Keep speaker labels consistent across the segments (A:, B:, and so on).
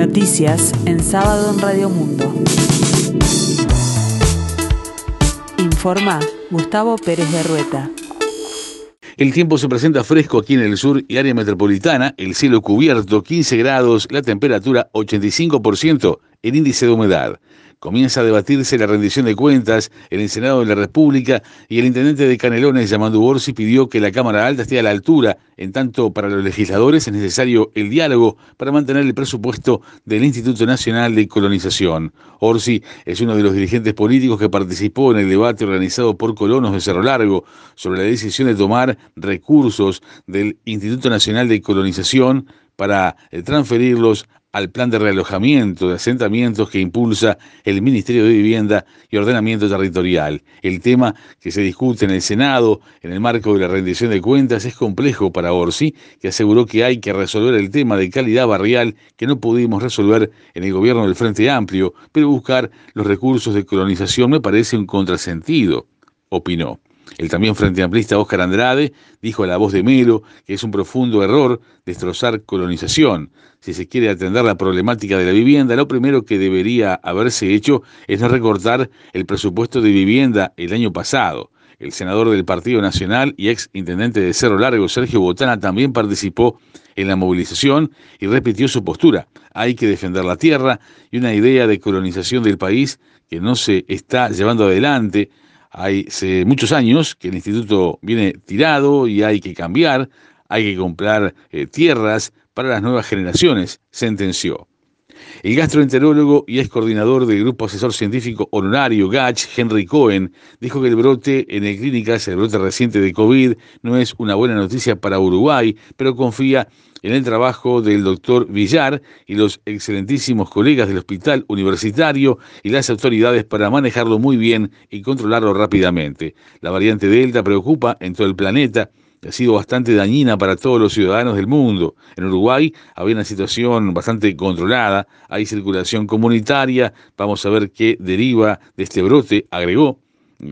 A: Noticias en sábado en Radio Mundo. Informa Gustavo Pérez de Rueta.
B: El tiempo se presenta fresco aquí en el sur y área metropolitana, el cielo cubierto 15 grados, la temperatura 85%, el índice de humedad. Comienza a debatirse la rendición de cuentas en el Senado de la República y el intendente de Canelones, llamando Borsi, pidió que la Cámara Alta esté a la altura. En tanto, para los legisladores es necesario el diálogo para mantener el presupuesto del Instituto Nacional de Colonización. Orsi es uno de los dirigentes políticos que participó en el debate organizado por colonos de Cerro Largo sobre la decisión de tomar recursos del Instituto Nacional de Colonización para eh, transferirlos al plan de realojamiento de asentamientos que impulsa el Ministerio de Vivienda y Ordenamiento Territorial. El tema que se discute en el Senado en el marco de la rendición de cuentas es complejo para Orsi, que aseguró que hay que resolver el tema de calidad barrial que no pudimos resolver en el gobierno del Frente Amplio, pero buscar los recursos de colonización me parece un contrasentido, opinó. El también frente amplista Óscar Andrade dijo a la voz de Melo que es un profundo error destrozar colonización. Si se quiere atender la problemática de la vivienda, lo primero que debería haberse hecho es recortar el presupuesto de vivienda el año pasado. El senador del Partido Nacional y ex intendente de Cerro Largo, Sergio Botana, también participó en la movilización y repitió su postura. Hay que defender la tierra y una idea de colonización del país que no se está llevando adelante hay hace muchos años que el instituto viene tirado y hay que cambiar, hay que comprar eh, tierras para las nuevas generaciones, sentenció. El gastroenterólogo y ex coordinador del Grupo Asesor Científico Honorario GACH, Henry Cohen, dijo que el brote en el clínicas, el brote reciente de COVID, no es una buena noticia para Uruguay, pero confía en el trabajo del doctor Villar y los excelentísimos colegas del hospital universitario y las autoridades para manejarlo muy bien y controlarlo rápidamente. La variante Delta preocupa en todo el planeta ha sido bastante dañina para todos los ciudadanos del mundo. En Uruguay había una situación bastante controlada, hay circulación comunitaria, vamos a ver qué deriva de este brote, agregó.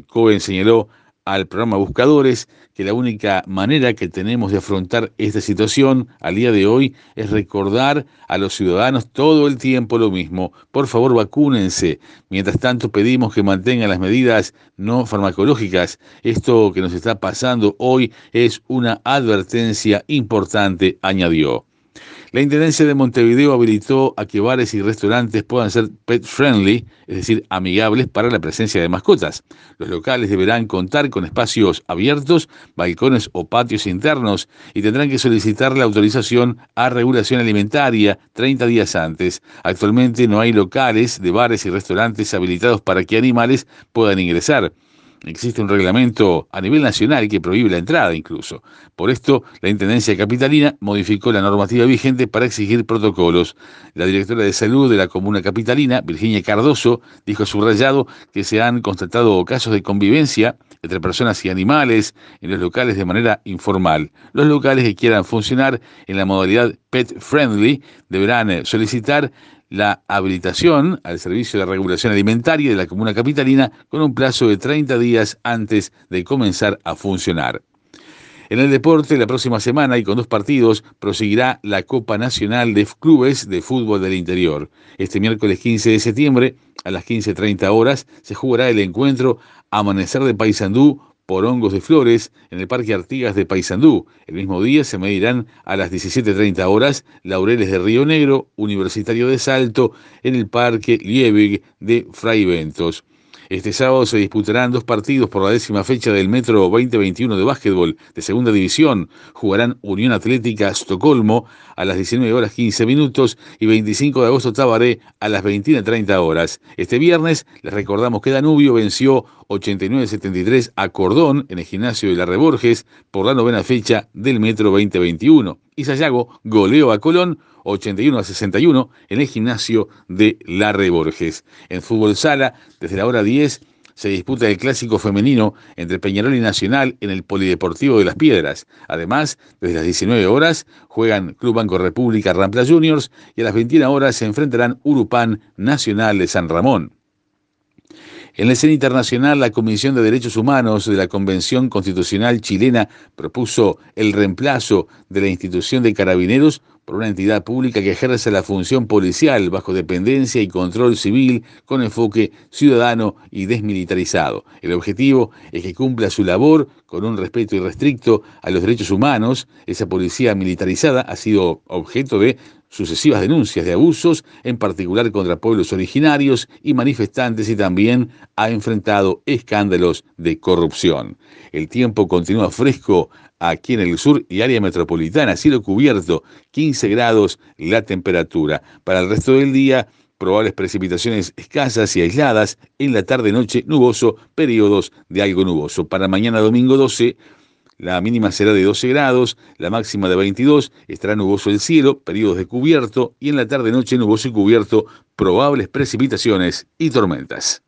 B: Cohen señaló al programa Buscadores que la única manera que tenemos de afrontar esta situación al día de hoy es recordar a los ciudadanos todo el tiempo lo mismo. Por favor, vacúnense. Mientras tanto, pedimos que mantengan las medidas no farmacológicas. Esto que nos está pasando hoy es una advertencia importante, añadió. La Intendencia de Montevideo habilitó a que bares y restaurantes puedan ser pet friendly, es decir, amigables para la presencia de mascotas. Los locales deberán contar con espacios abiertos, balcones o patios internos y tendrán que solicitar la autorización a regulación alimentaria 30 días antes. Actualmente no hay locales de bares y restaurantes habilitados para que animales puedan ingresar. Existe un reglamento a nivel nacional que prohíbe la entrada incluso. Por esto, la Intendencia Capitalina modificó la normativa vigente para exigir protocolos. La directora de salud de la comuna capitalina, Virginia Cardoso, dijo subrayado que se han constatado casos de convivencia entre personas y animales en los locales de manera informal. Los locales que quieran funcionar en la modalidad pet friendly deberán solicitar la habilitación al Servicio de Regulación Alimentaria de la Comuna Capitalina con un plazo de 30 días antes de comenzar a funcionar. En el deporte, la próxima semana y con dos partidos, proseguirá la Copa Nacional de Clubes de Fútbol del Interior. Este miércoles 15 de septiembre, a las 15.30 horas, se jugará el encuentro Amanecer de Paysandú por Hongos de Flores en el Parque Artigas de Paysandú. El mismo día se medirán a las 17.30 horas Laureles de Río Negro, Universitario de Salto, en el Parque Liebig de Fray Ventos. Este sábado se disputarán dos partidos por la décima fecha del Metro 2021 de básquetbol de segunda división. Jugarán Unión Atlética Estocolmo a las 19 horas 15 minutos y 25 de agosto Tabaré a las 21.30 horas. Este viernes les recordamos que Danubio venció 89-73 a Cordón en el gimnasio de la Reborges por la novena fecha del Metro 2021. Y Sayago goleó a Colón 81 a 61 en el gimnasio de La Reborges. En fútbol sala, desde la hora 10 se disputa el clásico femenino entre Peñarol y Nacional en el Polideportivo de Las Piedras. Además, desde las 19 horas juegan Club Banco República Rampla Juniors y a las 21 horas se enfrentarán Urupán Nacional de San Ramón. En la escena internacional, la Comisión de Derechos Humanos de la Convención Constitucional chilena propuso el reemplazo de la institución de carabineros por una entidad pública que ejerce la función policial bajo dependencia y control civil con enfoque ciudadano y desmilitarizado. El objetivo es que cumpla su labor con un respeto irrestricto a los derechos humanos. Esa policía militarizada ha sido objeto de sucesivas denuncias de abusos, en particular contra pueblos originarios y manifestantes, y también ha enfrentado escándalos de corrupción. El tiempo continúa fresco aquí en el sur y área metropolitana, cielo cubierto, 15 grados la temperatura. Para el resto del día, probables precipitaciones escasas y aisladas, en la tarde-noche nuboso, periodos de algo nuboso. Para mañana domingo 12, la mínima será de 12 grados, la máxima de 22, estará nuboso el cielo, periodos de cubierto y en la tarde-noche nuboso y cubierto, probables precipitaciones y tormentas.